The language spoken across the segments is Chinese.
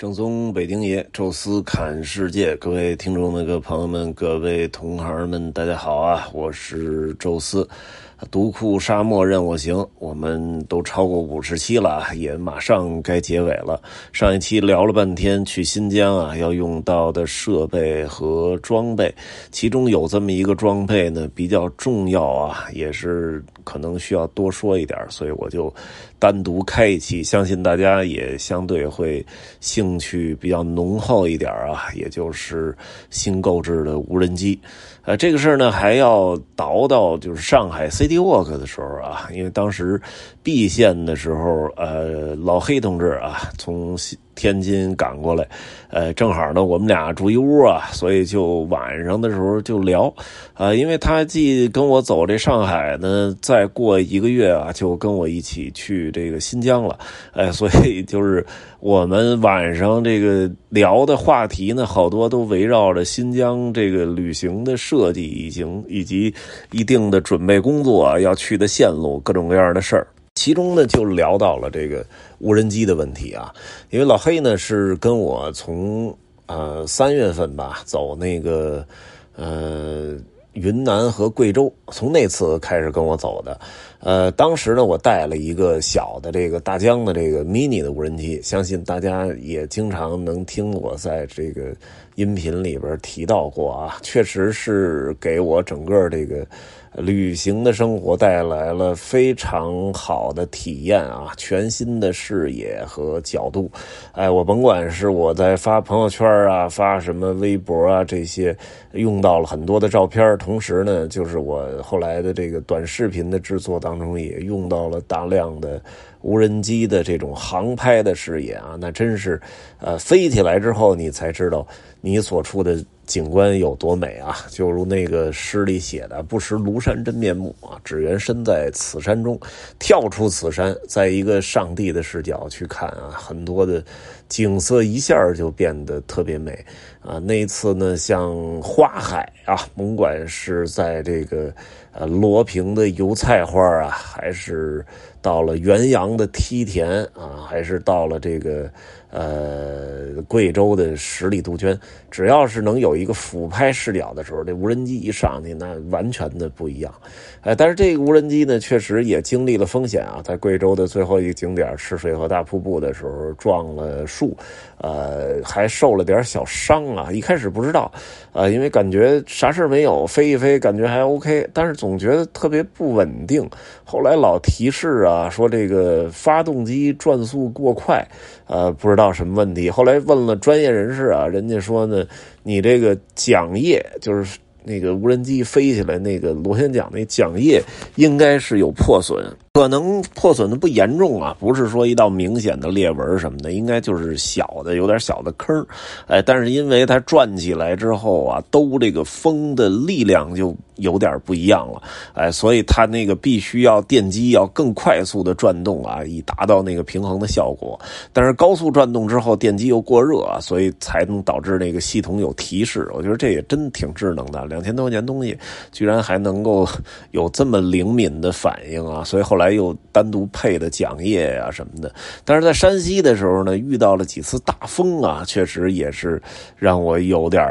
正宗北京爷，宙斯侃世界，各位听众、那个朋友们、各位同行们，大家好啊！我是宙斯。独库沙漠任我行，我们都超过五十期了，也马上该结尾了。上一期聊了半天去新疆啊要用到的设备和装备，其中有这么一个装备呢比较重要啊，也是可能需要多说一点，所以我就单独开一期，相信大家也相对会兴趣比较浓厚一点啊，也就是新购置的无人机。呃，这个事儿呢，还要倒到就是上海 c 沃克的时候啊，因为当时 B 线的时候，呃，老黑同志啊，从。天津赶过来，呃，正好呢，我们俩住一屋啊，所以就晚上的时候就聊，啊，因为他既跟我走这上海呢，再过一个月啊，就跟我一起去这个新疆了，哎，所以就是我们晚上这个聊的话题呢，好多都围绕着新疆这个旅行的设计，以及以及一定的准备工作要去的线路，各种各样的事儿。其中呢，就聊到了这个无人机的问题啊，因为老黑呢是跟我从呃三月份吧走那个呃云南和贵州，从那次开始跟我走的，呃，当时呢我带了一个小的这个大疆的这个 mini 的无人机，相信大家也经常能听我在这个音频里边提到过啊，确实是给我整个这个。旅行的生活带来了非常好的体验啊，全新的视野和角度。哎，我甭管是我在发朋友圈啊，发什么微博啊，这些用到了很多的照片，同时呢，就是我后来的这个短视频的制作当中也用到了大量的无人机的这种航拍的视野啊，那真是，呃，飞起来之后你才知道你所处的。景观有多美啊！就如那个诗里写的：“不识庐山真面目啊，只缘身在此山中。”跳出此山，在一个上帝的视角去看啊，很多的景色一下就变得特别美啊。那一次呢，像花海啊，甭管是在这个呃罗平的油菜花啊，还是到了元阳的梯田啊，还是到了这个。呃，贵州的十里杜鹃，只要是能有一个俯拍视角的时候，这无人机一上去，那完全的不一样。哎，但是这个无人机呢，确实也经历了风险啊，在贵州的最后一个景点赤水河大瀑布的时候撞了树，呃，还受了点小伤啊。一开始不知道，呃，因为感觉啥事没有，飞一飞感觉还 OK，但是总觉得特别不稳定。后来老提示啊，说这个发动机转速过快，呃，不知道。什么问题？后来问了专业人士啊，人家说呢，你这个桨叶就是那个无人机飞起来那个螺旋桨那桨叶应该是有破损。可能破损的不严重啊，不是说一道明显的裂纹什么的，应该就是小的有点小的坑哎，但是因为它转起来之后啊，兜这个风的力量就有点不一样了，哎，所以它那个必须要电机要更快速的转动啊，以达到那个平衡的效果。但是高速转动之后，电机又过热啊，所以才能导致那个系统有提示。我觉得这也真挺智能的，两千多块钱东西，居然还能够有这么灵敏的反应啊，所以后来。来又单独配的桨叶啊什么的，但是在山西的时候呢，遇到了几次大风啊，确实也是让我有点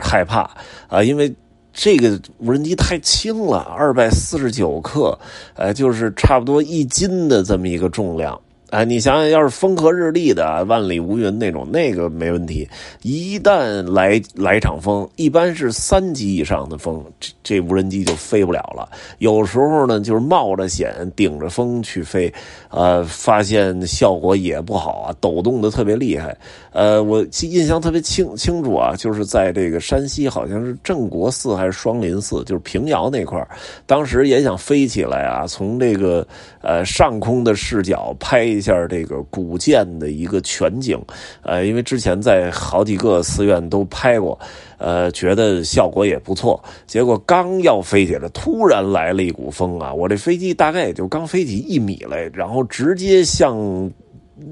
害怕啊，因为这个无人机太轻了，二百四十九克，呃，就是差不多一斤的这么一个重量。哎，你想想，要是风和日丽的、万里无云那种，那个没问题。一旦来来场风，一般是三级以上的风，这这无人机就飞不了了。有时候呢，就是冒着险顶着风去飞，呃，发现效果也不好啊，抖动的特别厉害。呃，我印象特别清清楚啊，就是在这个山西，好像是镇国寺还是双林寺，就是平遥那块当时也想飞起来啊，从这个呃上空的视角拍。一下这个古建的一个全景，呃，因为之前在好几个寺院都拍过，呃，觉得效果也不错。结果刚要飞起来，突然来了一股风啊！我这飞机大概也就刚飞起一米来，然后直接向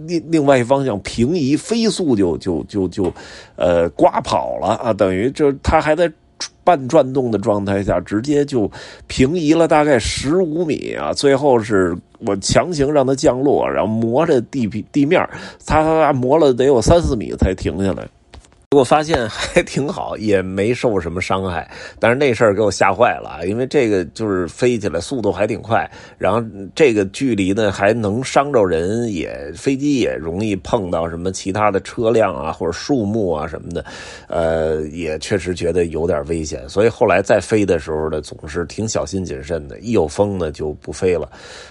另另外一方向平移，飞速就就就就呃刮跑了啊！等于就它还在。半转动的状态下，直接就平移了大概十五米啊！最后是我强行让它降落，然后磨着地地面，擦擦擦磨了得有三四米才停下来。我发现还挺好，也没受什么伤害，但是那事儿给我吓坏了，因为这个就是飞起来速度还挺快，然后这个距离呢还能伤着人，也飞机也容易碰到什么其他的车辆啊或者树木啊什么的，呃，也确实觉得有点危险，所以后来再飞的时候呢，总是挺小心谨慎的，一有风呢就不飞了，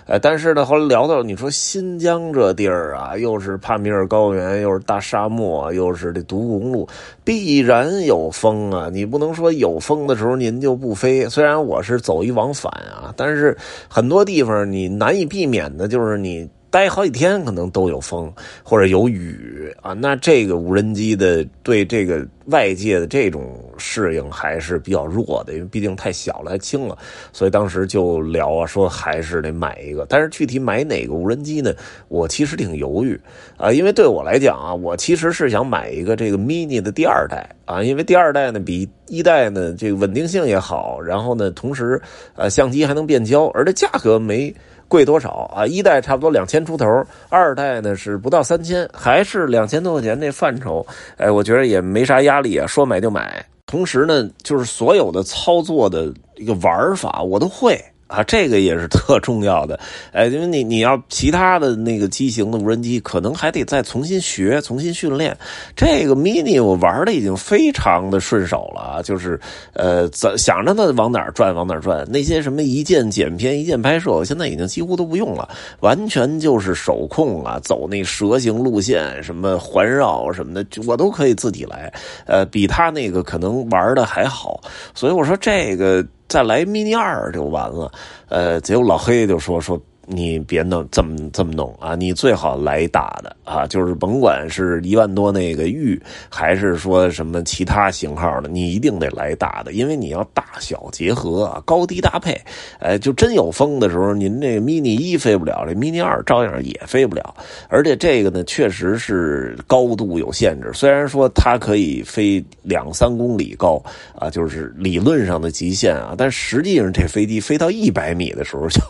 呃，但是呢后来聊到你说新疆这地儿啊，又是帕米尔高原，又是大沙漠，又是这独孤公路。必然有风啊！你不能说有风的时候您就不飞。虽然我是走一往返啊，但是很多地方你难以避免的就是你。待好几天可能都有风或者有雨啊，那这个无人机的对这个外界的这种适应还是比较弱的，因为毕竟太小了，还轻了，所以当时就聊啊，说还是得买一个。但是具体买哪个无人机呢？我其实挺犹豫啊，因为对我来讲啊，我其实是想买一个这个 mini 的第二代啊，因为第二代呢比一代呢这个稳定性也好，然后呢同时呃相机还能变焦，而且价格没。贵多少啊？一代差不多两千出头，二代呢是不到三千，还是两千多块钱那范畴。哎，我觉得也没啥压力啊，说买就买。同时呢，就是所有的操作的一个玩法我都会。啊，这个也是特重要的，哎，因为你你要其他的那个机型的无人机，可能还得再重新学、重新训练。这个 mini 我玩的已经非常的顺手了，就是呃，怎想着它往哪儿转往哪儿转，那些什么一键剪片、一键拍摄，我现在已经几乎都不用了，完全就是手控啊，走那蛇形路线，什么环绕什么的，我都可以自己来，呃，比他那个可能玩的还好，所以我说这个。再来 mini 二就完了，呃，结果老黑就说说。你别弄这么这么弄啊！你最好来大的啊，就是甭管是一万多那个玉，还是说什么其他型号的，你一定得来大的，因为你要大小结合啊，高低搭配。哎，就真有风的时候，您这 mini 一飞不了，这 mini 二照样也飞不了。而且这个呢，确实是高度有限制。虽然说它可以飞两三公里高啊，就是理论上的极限啊，但实际上这飞机飞到一百米的时候就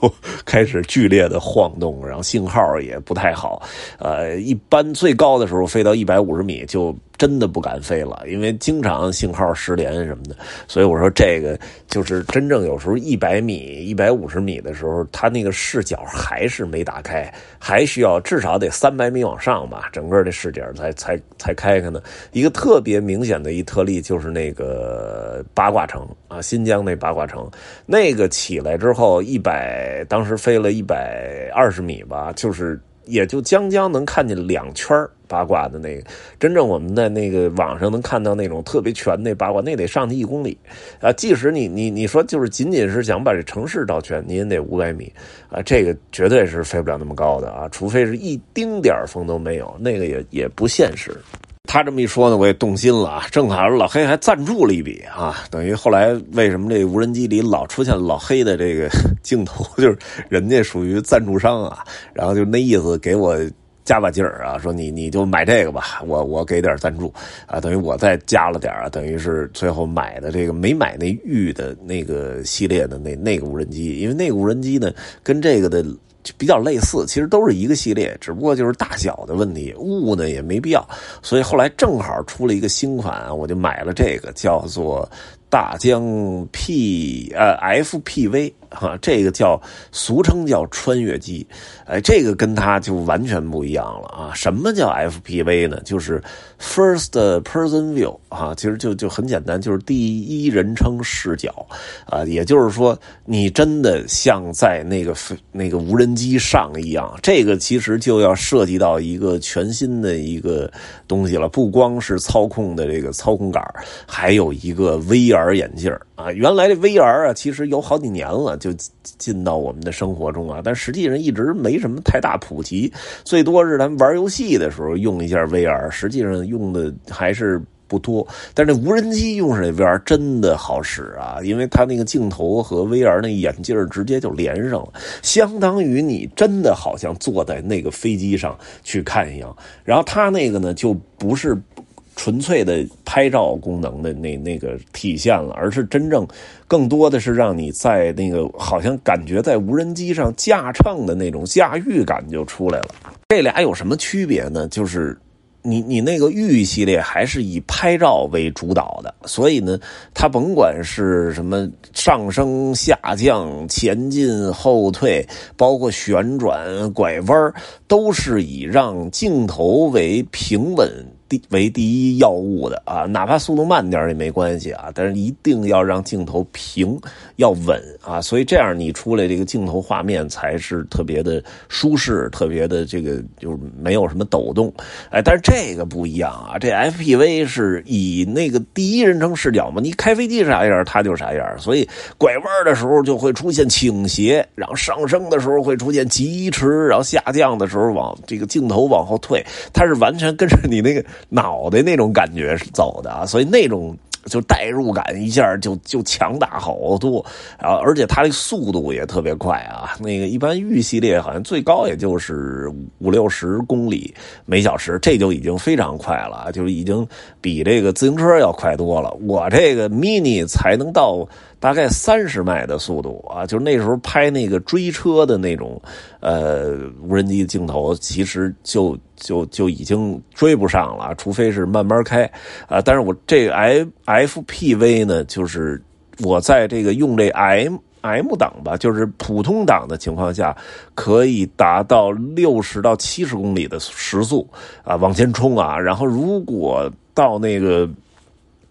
开始剧。剧烈的晃动，然后信号也不太好，呃，一般最高的时候飞到一百五十米就。真的不敢飞了，因为经常信号失联什么的，所以我说这个就是真正有时候一百米、一百五十米的时候，它那个视角还是没打开，还需要至少得三百米往上吧，整个的视角才才才开开呢。一个特别明显的一特例就是那个八卦城啊，新疆那八卦城，那个起来之后一百，当时飞了一百二十米吧，就是。也就将将能看见两圈八卦的那个，真正我们在那个网上能看到那种特别全那八卦，那得上去一公里啊！即使你你你说就是仅仅是想把这城市照全，你也得五百米啊！这个绝对是飞不了那么高的啊，除非是一丁点风都没有，那个也也不现实。他这么一说呢，我也动心了啊！正好老黑还赞助了一笔啊，等于后来为什么这无人机里老出现老黑的这个镜头，就是人家属于赞助商啊，然后就那意思给我加把劲儿啊，说你你就买这个吧，我我给点赞助啊，等于我再加了点啊，等于是最后买的这个没买那玉的那个系列的那那个无人机，因为那个无人机呢跟这个的。比较类似，其实都是一个系列，只不过就是大小的问题，物呢也没必要，所以后来正好出了一个新款，我就买了这个，叫做大疆 P 呃 FPV。哈，这个叫俗称叫穿越机，哎，这个跟它就完全不一样了啊！什么叫 FPV 呢？就是 First Person View 啊，其实就就很简单，就是第一人称视角啊，也就是说，你真的像在那个那个无人机上一样。这个其实就要涉及到一个全新的一个东西了，不光是操控的这个操控杆，还有一个 VR 眼镜啊。原来这 VR 啊，其实有好几年了。就进到我们的生活中啊，但实际上一直没什么太大普及，最多是咱们玩游戏的时候用一下 VR，实际上用的还是不多。但是无人机用上 VR 真的好使啊，因为它那个镜头和 VR 那眼镜直接就连上了，相当于你真的好像坐在那个飞机上去看一样。然后它那个呢，就不是。纯粹的拍照功能的那那个体现了，而是真正更多的是让你在那个好像感觉在无人机上驾乘的那种驾驭感就出来了。这俩有什么区别呢？就是。你你那个玉系列还是以拍照为主导的，所以呢，它甭管是什么上升、下降、前进、后退，包括旋转、拐弯，都是以让镜头为平稳。为第一要务的啊，哪怕速度慢点也没关系啊，但是一定要让镜头平，要稳啊，所以这样你出来这个镜头画面才是特别的舒适，特别的这个就是没有什么抖动，哎，但是这个不一样啊，这 FPV 是以那个第一人称视角嘛，你开飞机啥样它就啥样，所以拐弯的时候就会出现倾斜，然后上升的时候会出现疾驰，然后下降的时候往这个镜头往后退，它是完全跟着你那个。脑袋那种感觉走的啊，所以那种就代入感一下就就强大好多啊，而且它的速度也特别快啊。那个一般玉系列好像最高也就是五六十公里每小时，这就已经非常快了，就已经比这个自行车要快多了。我这个 mini 才能到。大概三十迈的速度啊，就是那时候拍那个追车的那种，呃，无人机镜头，其实就就就已经追不上了，除非是慢慢开啊。但是我这个 F FPV 呢，就是我在这个用这 M M 档吧，就是普通档的情况下，可以达到六十到七十公里的时速啊，往前冲啊。然后如果到那个。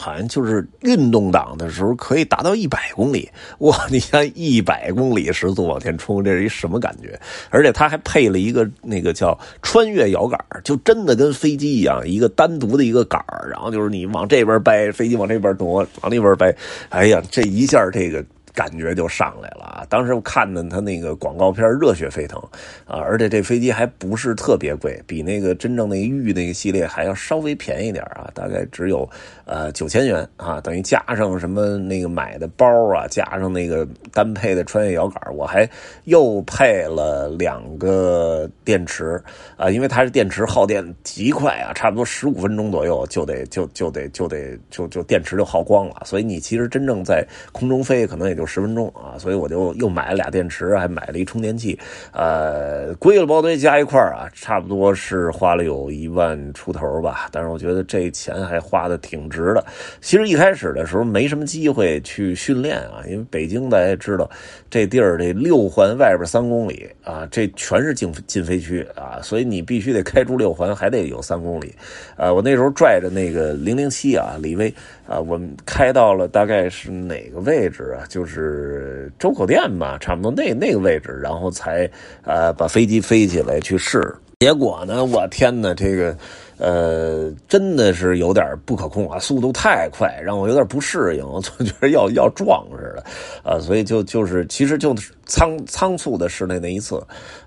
好像就是运动档的时候可以达到一百公里哇！你像一百公里时速往前冲，这是一什么感觉？而且它还配了一个那个叫穿越摇杆，就真的跟飞机一样，一个单独的一个杆然后就是你往这边掰，飞机往这边挪，往那边掰。哎呀，这一下这个。感觉就上来了啊！当时我看的他那个广告片热血沸腾啊！而且这飞机还不是特别贵，比那个真正那玉那个系列还要稍微便宜点啊，大概只有呃九千元啊，等于加上什么那个买的包啊，加上那个单配的穿越摇杆，我还又配了两个电池啊，因为它是电池耗电极快啊，差不多十五分钟左右就得就就得就得就就电池就耗光了，所以你其实真正在空中飞可能也就。有十分钟啊，所以我就又买了俩电池，还买了一充电器，呃，归了包堆加一块啊，差不多是花了有一万出头吧。但是我觉得这钱还花的挺值的。其实一开始的时候没什么机会去训练啊，因为北京大家知道，这地儿这六环外边三公里啊，这全是禁禁飞区啊，所以你必须得开出六环，还得有三公里。呃，我那时候拽着那个零零七啊，李威。啊，我们开到了大概是哪个位置啊？就是周口店吧，差不多那那个位置，然后才呃把飞机飞起来去试。结果呢，我天哪，这个呃真的是有点不可控啊，速度太快，让我有点不适应，我总觉得要要撞似的啊，所以就就是其实就仓仓促的试那那一次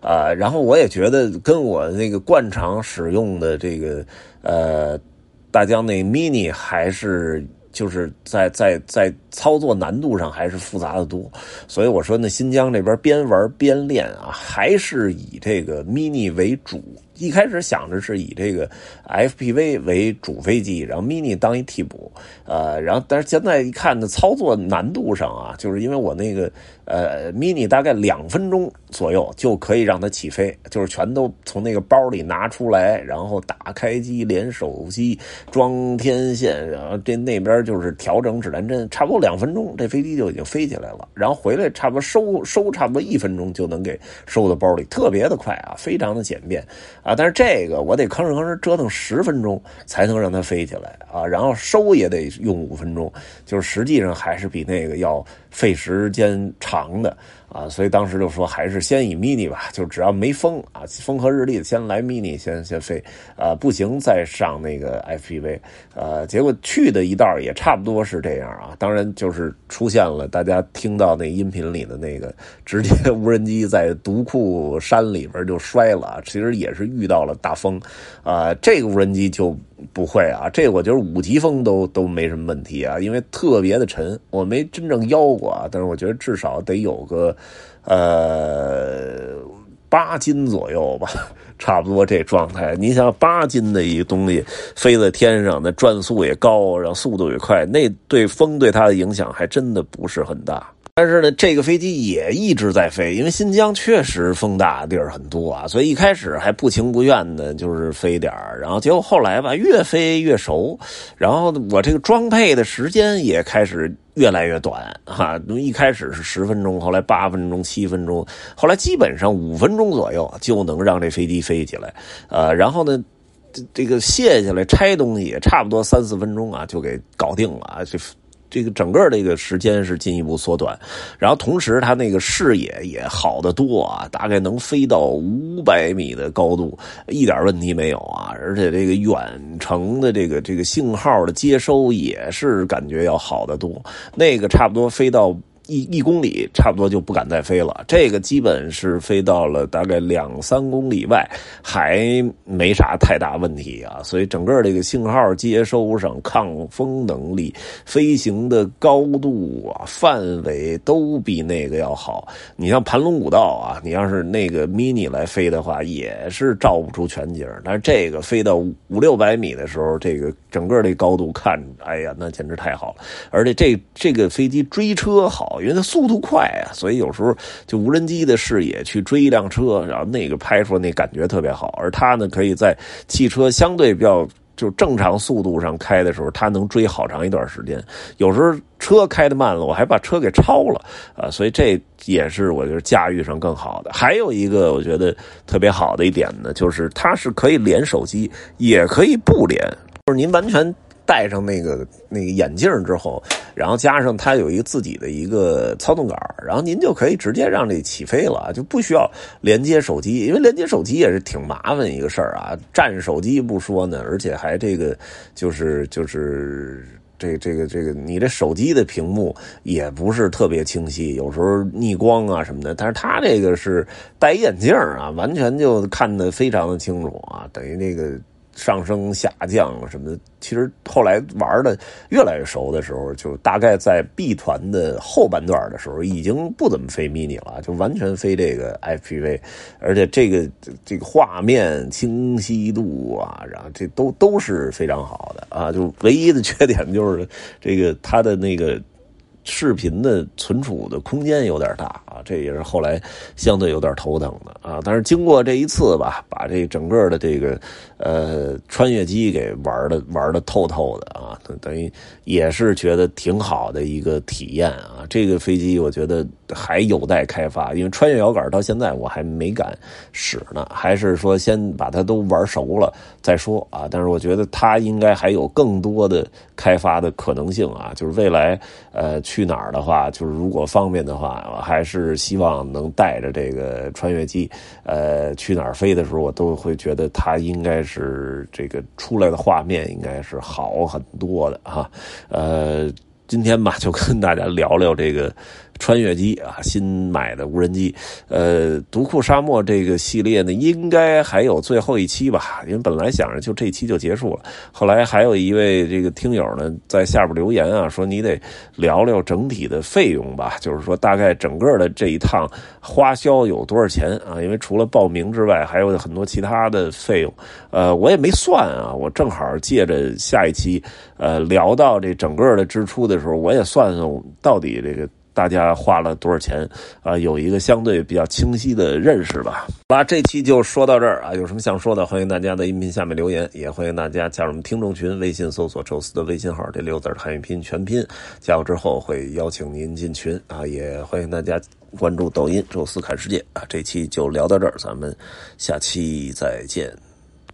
啊，然后我也觉得跟我那个惯常使用的这个呃。大疆那 mini 还是就是在在在操作难度上还是复杂的多，所以我说那新疆这边边玩边练啊，还是以这个 mini 为主。一开始想着是以这个 FPV 为主飞机，然后 Mini 当一替补，呃，然后但是现在一看呢，操作难度上啊，就是因为我那个呃 Mini 大概两分钟左右就可以让它起飞，就是全都从那个包里拿出来，然后打开机连手机装天线，然后这那边就是调整指南针，差不多两分钟这飞机就已经飞起来了，然后回来差不多收收差不多一分钟就能给收到包里，特别的快啊，非常的简便。啊，但是这个我得吭哧吭哧折腾十分钟才能让它飞起来啊，然后收也得用五分钟，就是实际上还是比那个要费时间长的。啊，所以当时就说还是先以 mini 吧，就只要没风啊，风和日丽的先来 mini 先先飞，啊不行再上那个 FPV，呃，结果去的一道也差不多是这样啊。当然就是出现了大家听到那音频里的那个直接无人机在独库山里边就摔了，其实也是遇到了大风，啊，这个无人机就。不会啊，这我觉得五级风都都没什么问题啊，因为特别的沉，我没真正腰过啊，但是我觉得至少得有个，呃。八斤左右吧，差不多这状态。你想八斤的一个东西飞在天上，那转速也高，然后速度也快，那对风对它的影响还真的不是很大。但是呢，这个飞机也一直在飞，因为新疆确实风大地儿很多啊，所以一开始还不情不愿的，就是飞点儿然后结果后来吧，越飞越熟，然后我这个装配的时间也开始越来越短哈，一开始是十分钟，后来八分钟、七分钟，后来基本上五分钟左右就能让这飞机飞起来，呃，然后呢，这这个卸下来拆东西也差不多三四分钟啊，就给搞定了啊，这。这个整个这个时间是进一步缩短，然后同时它那个视野也好得多啊，大概能飞到五百米的高度，一点问题没有啊，而且这个远程的这个这个信号的接收也是感觉要好得多，那个差不多飞到。一一公里差不多就不敢再飞了，这个基本是飞到了大概两三公里外，还没啥太大问题啊。所以整个这个信号接收上、抗风能力、飞行的高度啊、范围都比那个要好。你像盘龙古道啊，你要是那个 mini 来飞的话，也是照不出全景。但是这个飞到五六百米的时候，这个整个这高度看，哎呀，那简直太好了。而且这这个飞机追车好。因为它速度快啊，所以有时候就无人机的视野去追一辆车，然后那个拍出来那感觉特别好。而它呢，可以在汽车相对比较就正常速度上开的时候，它能追好长一段时间。有时候车开的慢了，我还把车给超了啊，所以这也是我觉得驾驭上更好的。还有一个我觉得特别好的一点呢，就是它是可以连手机，也可以不连，就是您完全。戴上那个那个眼镜之后，然后加上它有一个自己的一个操纵杆，然后您就可以直接让这起飞了，就不需要连接手机，因为连接手机也是挺麻烦一个事儿啊。占手机不说呢，而且还这个就是就是这这个这个你这手机的屏幕也不是特别清晰，有时候逆光啊什么的。但是它这个是戴眼镜啊，完全就看得非常的清楚啊，等于那个。上升下降什么的，其实后来玩的越来越熟的时候，就大概在 B 团的后半段的时候，已经不怎么飞 mini 了，就完全飞这个 FPV，而且这个这个画面清晰度啊，然后这都都是非常好的啊，就唯一的 缺点就是这个它的那个。视频的存储的空间有点大啊，这也是后来相对有点头疼的啊。但是经过这一次吧，把这整个的这个呃穿越机给玩的玩的透透的啊，等于也是觉得挺好的一个体验啊。这个飞机我觉得还有待开发，因为穿越摇杆到现在我还没敢使呢，还是说先把它都玩熟了再说啊。但是我觉得它应该还有更多的开发的可能性啊，就是未来呃。去哪儿的话，就是如果方便的话，我还是希望能带着这个穿越机，呃，去哪儿飞的时候，我都会觉得它应该是这个出来的画面应该是好很多的哈，呃，今天吧，就跟大家聊聊这个。穿越机啊，新买的无人机，呃，独库沙漠这个系列呢，应该还有最后一期吧？因为本来想着就这期就结束了，后来还有一位这个听友呢，在下边留言啊，说你得聊聊整体的费用吧，就是说大概整个的这一趟花销有多少钱啊？因为除了报名之外，还有很多其他的费用，呃，我也没算啊，我正好借着下一期，呃，聊到这整个的支出的时候，我也算算到底这个。大家花了多少钱啊？有一个相对比较清晰的认识吧。好了，这期就说到这儿啊。有什么想说的，欢迎大家在音频下面留言，也欢迎大家加入我们听众群。微信搜索“宙斯”的微信号，这六字汉语拼全拼，加入之后会邀请您进群啊。也欢迎大家关注抖音“宙斯看世界”啊。这期就聊到这儿，咱们下期再见。